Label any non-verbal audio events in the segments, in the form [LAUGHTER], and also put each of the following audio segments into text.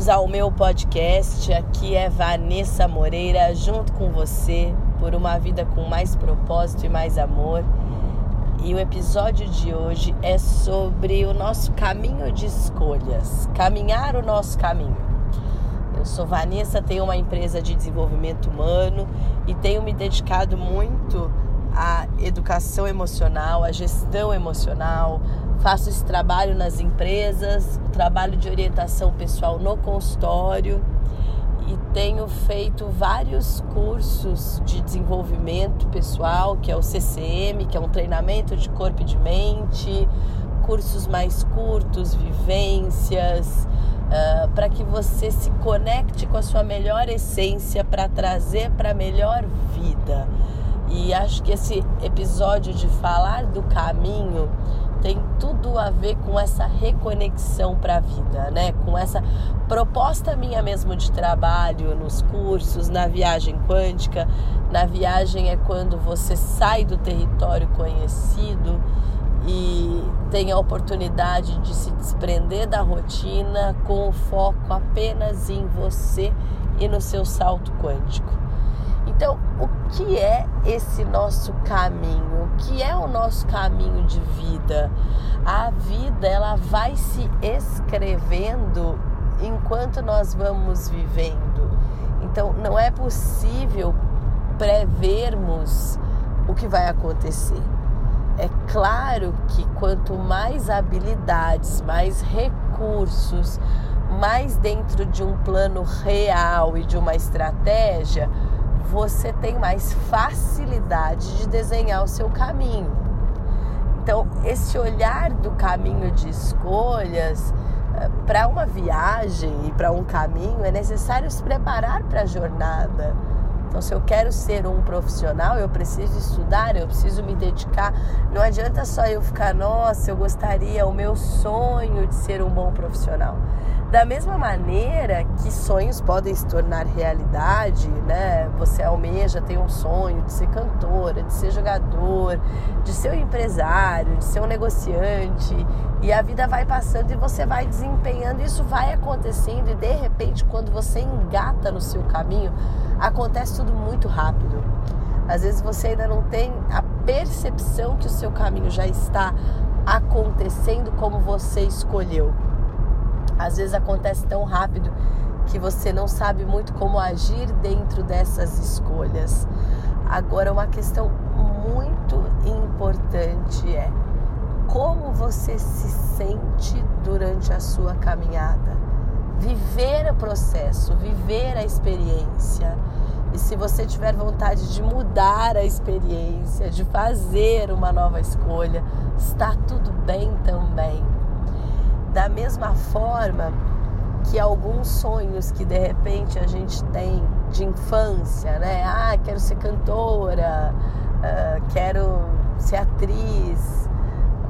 bem-vindos ao meu podcast. Aqui é Vanessa Moreira, junto com você, por uma vida com mais propósito e mais amor. E o episódio de hoje é sobre o nosso caminho de escolhas, caminhar o nosso caminho. Eu sou Vanessa, tenho uma empresa de desenvolvimento humano e tenho me dedicado muito à educação emocional, à gestão emocional, Faço esse trabalho nas empresas, trabalho de orientação pessoal no consultório. E tenho feito vários cursos de desenvolvimento pessoal, que é o CCM, que é um treinamento de corpo e de mente, cursos mais curtos, vivências, uh, para que você se conecte com a sua melhor essência para trazer para a melhor vida. E acho que esse episódio de falar do caminho tem tudo a ver com essa reconexão para a vida, né? Com essa proposta minha mesmo de trabalho nos cursos, na viagem quântica. Na viagem é quando você sai do território conhecido e tem a oportunidade de se desprender da rotina com o foco apenas em você e no seu salto quântico. Então, o que é esse nosso caminho? O que é o nosso caminho de vida? A vida, ela vai se escrevendo enquanto nós vamos vivendo. Então, não é possível prevermos o que vai acontecer. É claro que quanto mais habilidades, mais recursos, mais dentro de um plano real e de uma estratégia, você tem mais facilidade de desenhar o seu caminho. Então, esse olhar do caminho de escolhas eh, para uma viagem e para um caminho é necessário se preparar para a jornada. Então, se eu quero ser um profissional, eu preciso estudar, eu preciso me dedicar. Não adianta só eu ficar, nossa, eu gostaria, o meu sonho de ser um bom profissional. Da mesma maneira que sonhos podem se tornar realidade, né? Você almeja, tem um sonho de ser cantora, de ser jogador, de ser um empresário, de ser um negociante, e a vida vai passando e você vai desempenhando, isso vai acontecendo e de repente quando você engata no seu caminho, acontece tudo muito rápido. Às vezes você ainda não tem a percepção que o seu caminho já está acontecendo como você escolheu. Às vezes acontece tão rápido que você não sabe muito como agir dentro dessas escolhas. Agora, uma questão muito importante é como você se sente durante a sua caminhada. Viver o processo, viver a experiência. E se você tiver vontade de mudar a experiência, de fazer uma nova escolha, está tudo bem também. Da mesma forma que alguns sonhos que de repente a gente tem de infância, né? Ah, quero ser cantora, uh, quero ser atriz,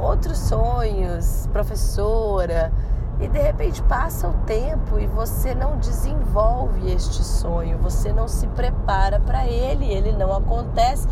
outros sonhos, professora, e de repente passa o tempo e você não desenvolve este sonho, você não se prepara para ele, ele não acontece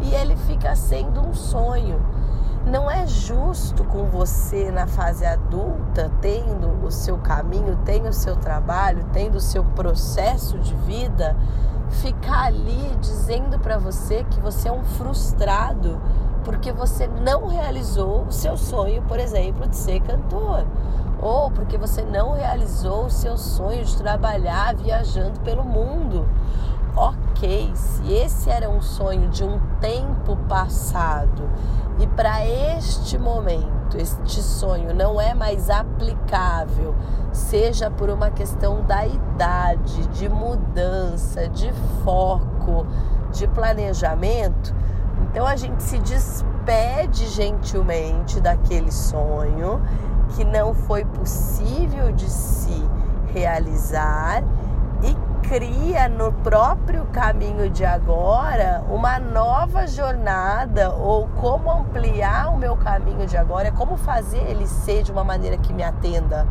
e ele fica sendo um sonho não é justo com você na fase adulta, tendo o seu caminho, tendo o seu trabalho, tendo o seu processo de vida, ficar ali dizendo para você que você é um frustrado porque você não realizou o seu sonho, por exemplo, de ser cantor, ou porque você não realizou o seu sonho de trabalhar viajando pelo mundo. Ok, se esse era um sonho de um tempo passado e para este momento, este sonho não é mais aplicável, seja por uma questão da idade, de mudança, de foco, de planejamento, então a gente se despede gentilmente daquele sonho que não foi possível de se realizar cria no próprio caminho de agora uma nova jornada ou como ampliar o meu caminho de agora, como fazer ele ser de uma maneira que me atenda.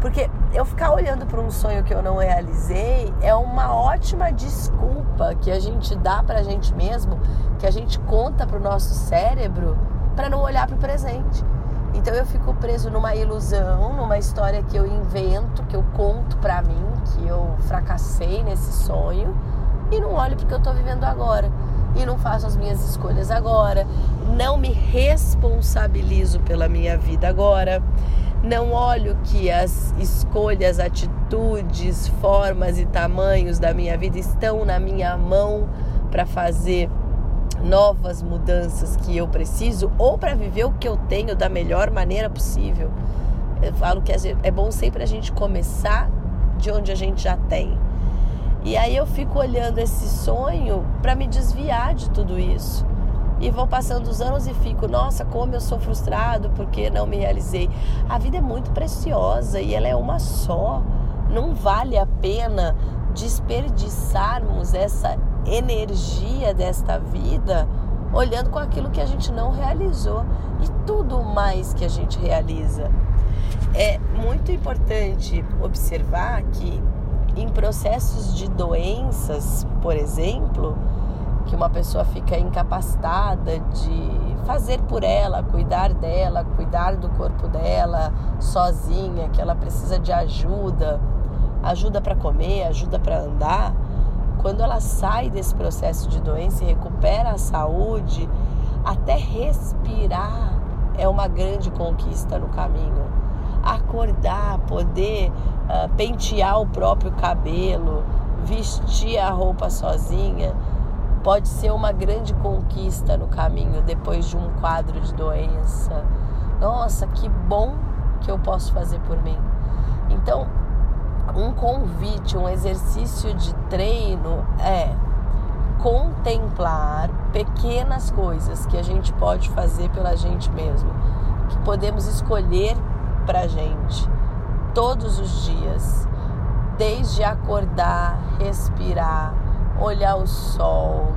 Porque eu ficar olhando para um sonho que eu não realizei é uma ótima desculpa que a gente dá para a gente mesmo, que a gente conta para o nosso cérebro para não olhar para o presente. Então eu fico preso numa ilusão, numa história que eu invento, que eu conto pra mim, que eu fracassei nesse sonho e não olho porque eu tô vivendo agora. E não faço as minhas escolhas agora, não me responsabilizo pela minha vida agora, não olho que as escolhas, atitudes, formas e tamanhos da minha vida estão na minha mão para fazer novas mudanças que eu preciso ou para viver o que eu tenho da melhor maneira possível. Eu falo que é bom sempre a gente começar de onde a gente já tem. E aí eu fico olhando esse sonho para me desviar de tudo isso. E vou passando os anos e fico, nossa, como eu sou frustrado porque não me realizei. A vida é muito preciosa e ela é uma só. Não vale a pena desperdiçarmos essa energia desta vida olhando com aquilo que a gente não realizou e tudo mais que a gente realiza. É muito importante observar que em processos de doenças, por exemplo, que uma pessoa fica incapacitada de fazer por ela, cuidar dela, cuidar do corpo dela sozinha, que ela precisa de ajuda, ajuda para comer, ajuda para andar, quando ela sai desse processo de doença e recupera a saúde, até respirar é uma grande conquista no caminho. Acordar, poder uh, pentear o próprio cabelo, vestir a roupa sozinha, pode ser uma grande conquista no caminho depois de um quadro de doença. Nossa, que bom que eu posso fazer por mim. Então, um convite, um exercício de treino é contemplar pequenas coisas que a gente pode fazer pela gente mesmo, que podemos escolher pra gente todos os dias, desde acordar, respirar, olhar o sol,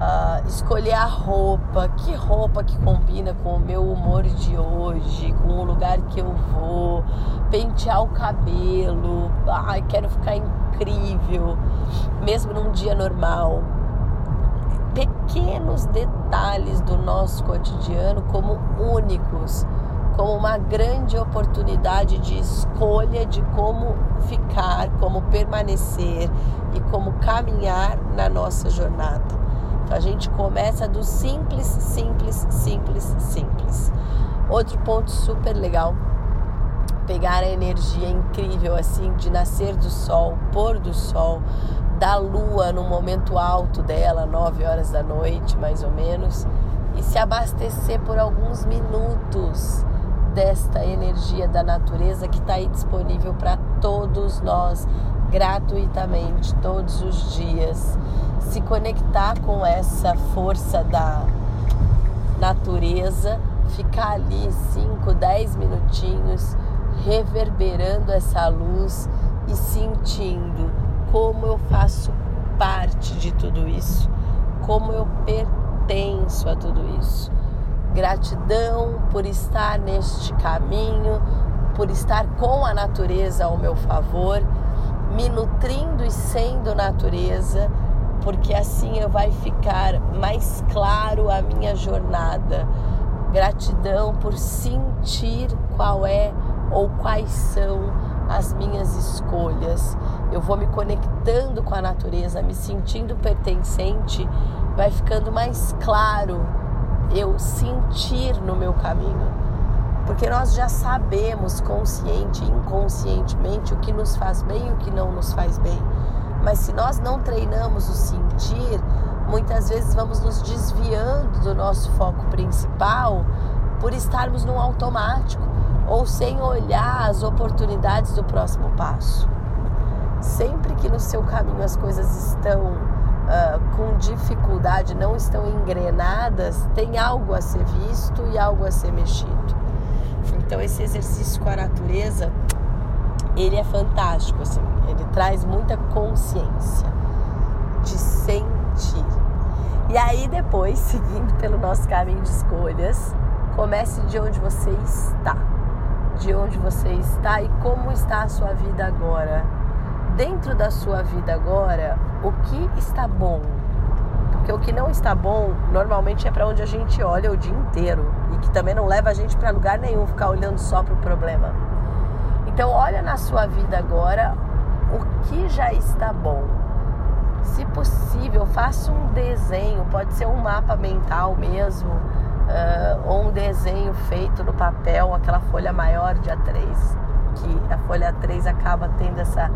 uh, escolher a roupa, que roupa que combina com o meu humor de hoje, com o lugar que eu vou, pentear o cabelo, ai, quero ficar incrível, mesmo num dia normal. Pequenos detalhes do nosso cotidiano como únicos, como uma grande oportunidade de escolha de como ficar, como permanecer e como caminhar na nossa jornada. A gente começa do simples, simples, simples, simples. Outro ponto super legal, pegar a energia incrível assim de nascer do sol, pôr do sol, da lua no momento alto dela, 9 horas da noite, mais ou menos, e se abastecer por alguns minutos desta energia da natureza que está aí disponível para todos nós gratuitamente todos os dias se conectar com essa força da natureza, ficar ali 5, 10 minutinhos reverberando essa luz e sentindo como eu faço parte de tudo isso, como eu pertenço a tudo isso. Gratidão por estar neste caminho, por estar com a natureza ao meu favor, me nutrindo e sendo natureza porque assim vai ficar mais claro a minha jornada. Gratidão por sentir qual é ou quais são as minhas escolhas. Eu vou me conectando com a natureza, me sentindo pertencente, vai ficando mais claro eu sentir no meu caminho. Porque nós já sabemos consciente e inconscientemente o que nos faz bem e o que não nos faz bem. Mas se nós não treinamos o sentir, muitas vezes vamos nos desviando do nosso foco principal por estarmos num automático ou sem olhar as oportunidades do próximo passo. Sempre que no seu caminho as coisas estão uh, com dificuldade, não estão engrenadas, tem algo a ser visto e algo a ser mexido. Então esse exercício com a natureza ele é fantástico, assim, ele traz muita consciência de sentir. E aí depois, [LAUGHS] seguindo pelo nosso caminho de escolhas, comece de onde você está. De onde você está e como está a sua vida agora. Dentro da sua vida agora, o que está bom? Porque o que não está bom normalmente é para onde a gente olha o dia inteiro e que também não leva a gente para lugar nenhum ficar olhando só para o problema. Então, olha na sua vida agora o que já está bom. Se possível, faça um desenho, pode ser um mapa mental mesmo, uh, ou um desenho feito no papel, aquela folha maior de A3, que a folha A3 acaba tendo essa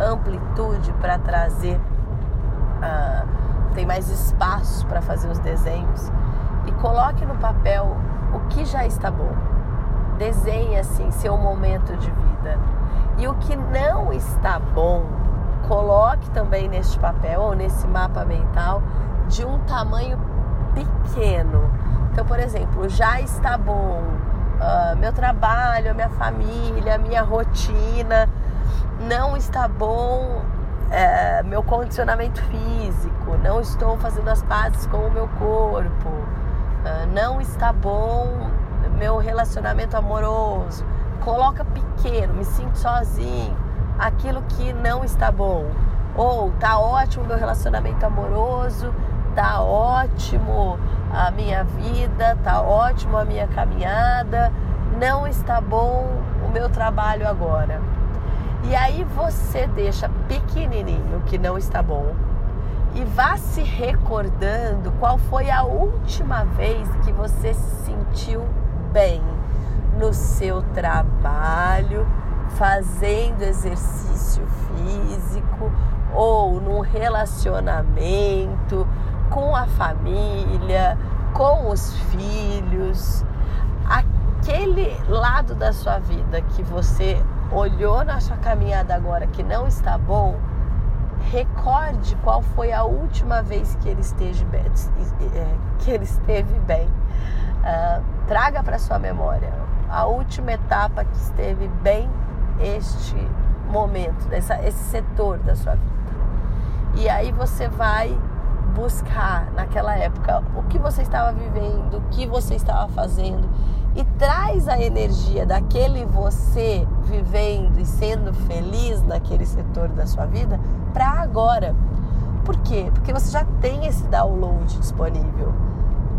amplitude para trazer, uh, tem mais espaço para fazer os desenhos. E coloque no papel o que já está bom. Desenhe assim seu momento de vida. E o que não está bom, coloque também neste papel ou nesse mapa mental de um tamanho pequeno. Então, por exemplo, já está bom uh, meu trabalho, minha família, minha rotina, não está bom uh, meu condicionamento físico, não estou fazendo as pazes com o meu corpo, uh, não está bom meu relacionamento amoroso. Coloca pequeno, me sinto sozinho, aquilo que não está bom. Ou tá ótimo meu relacionamento amoroso, tá ótimo a minha vida, tá ótimo a minha caminhada, não está bom o meu trabalho agora. E aí você deixa pequenininho que não está bom e vá se recordando qual foi a última vez que você se sentiu bem no seu trabalho, fazendo exercício físico ou num relacionamento com a família, com os filhos, aquele lado da sua vida que você olhou na sua caminhada agora que não está bom, recorde qual foi a última vez que ele esteve bem, é, que ele esteve bem. Uh, traga para sua memória a última etapa que esteve bem este momento, essa, esse setor da sua vida. E aí você vai buscar naquela época o que você estava vivendo, o que você estava fazendo e traz a energia daquele você vivendo e sendo feliz naquele setor da sua vida para agora. Por quê? Porque você já tem esse download disponível.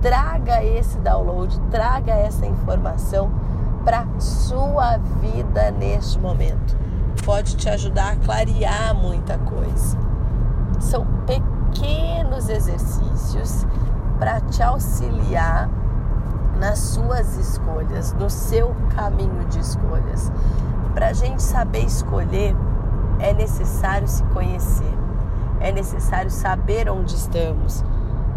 Traga esse download, traga essa informação para sua vida neste momento. Pode te ajudar a clarear muita coisa. São pequenos exercícios para te auxiliar nas suas escolhas, no seu caminho de escolhas. Para a gente saber escolher, é necessário se conhecer, é necessário saber onde estamos,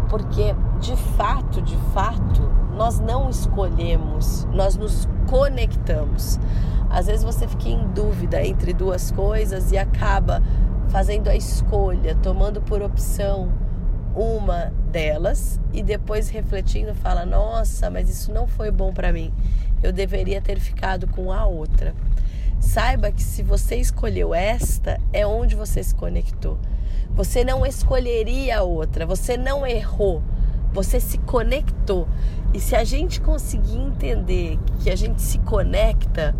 porque de fato, de fato, nós não escolhemos, nós nos conectamos. Às vezes você fica em dúvida entre duas coisas e acaba fazendo a escolha, tomando por opção uma delas e depois refletindo fala: "Nossa, mas isso não foi bom para mim. Eu deveria ter ficado com a outra". Saiba que se você escolheu esta, é onde você se conectou. Você não escolheria a outra, você não errou, você se conectou. E se a gente conseguir entender que a gente se conecta,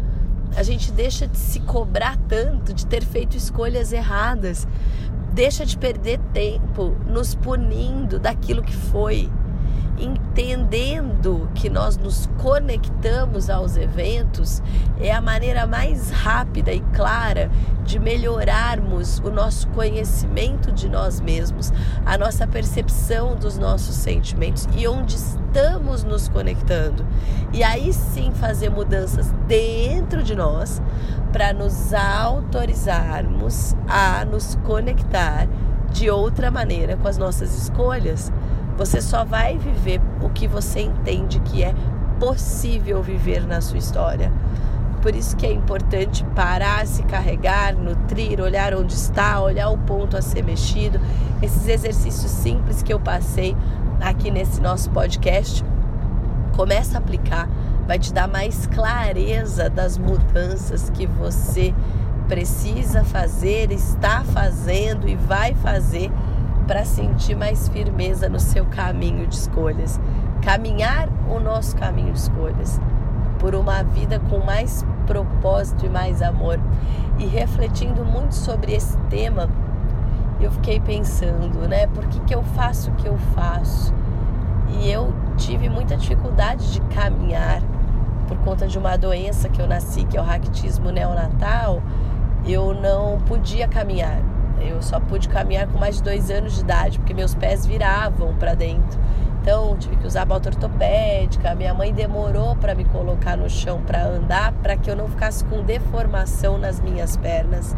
a gente deixa de se cobrar tanto de ter feito escolhas erradas, deixa de perder tempo nos punindo daquilo que foi, entendendo que nós nos conectamos aos eventos é a maneira mais rápida e clara de melhorarmos o nosso conhecimento de nós mesmos, a nossa percepção dos nossos sentimentos e onde estamos nos conectando. E aí sim fazer mudanças dentro de nós para nos autorizarmos a nos conectar de outra maneira com as nossas escolhas. Você só vai viver o que você entende que é possível viver na sua história. Por isso que é importante parar, se carregar, nutrir, olhar onde está, olhar o ponto a ser mexido. Esses exercícios simples que eu passei aqui nesse nosso podcast, começa a aplicar, vai te dar mais clareza das mudanças que você precisa fazer, está fazendo e vai fazer para sentir mais firmeza no seu caminho de escolhas. Caminhar o nosso caminho de escolhas por uma vida com mais propósito e mais amor. E refletindo muito sobre esse tema, eu fiquei pensando, né? Por que, que eu faço o que eu faço? E eu tive muita dificuldade de caminhar por conta de uma doença que eu nasci, que é o raquitismo neonatal. Eu não podia caminhar. Eu só pude caminhar com mais de dois anos de idade, porque meus pés viravam para dentro. Então tive que usar bota ortopédica. Minha mãe demorou para me colocar no chão para andar, para que eu não ficasse com deformação nas minhas pernas.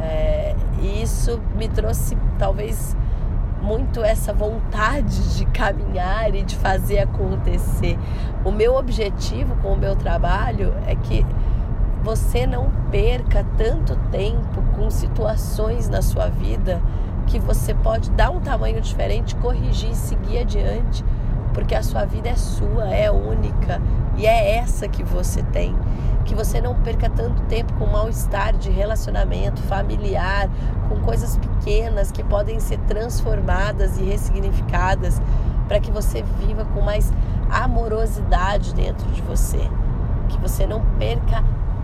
É, e isso me trouxe talvez muito essa vontade de caminhar e de fazer acontecer. O meu objetivo com o meu trabalho é que você não perca tanto tempo com situações na sua vida que você pode dar um tamanho diferente, corrigir e seguir adiante, porque a sua vida é sua, é única e é essa que você tem. Que você não perca tanto tempo com mal-estar de relacionamento familiar, com coisas pequenas que podem ser transformadas e ressignificadas para que você viva com mais amorosidade dentro de você. Que você não perca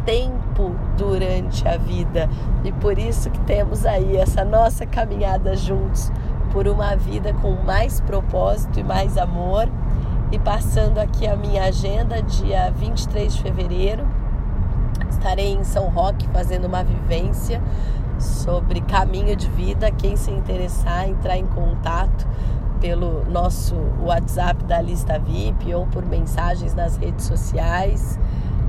tempo durante a vida. E por isso que temos aí essa nossa caminhada juntos por uma vida com mais propósito e mais amor. E passando aqui a minha agenda, dia 23 de fevereiro, estarei em São Roque fazendo uma vivência sobre caminho de vida. Quem se interessar, entrar em contato pelo nosso WhatsApp da lista VIP ou por mensagens nas redes sociais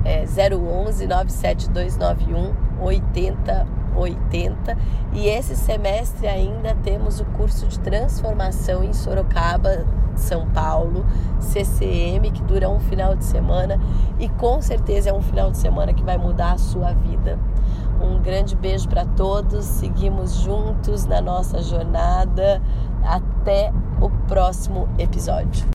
é 011 97291 8080 e esse semestre ainda temos o curso de transformação em Sorocaba, São Paulo, CCM, que dura um final de semana e com certeza é um final de semana que vai mudar a sua vida. Um grande beijo para todos, seguimos juntos na nossa jornada. Até o próximo episódio.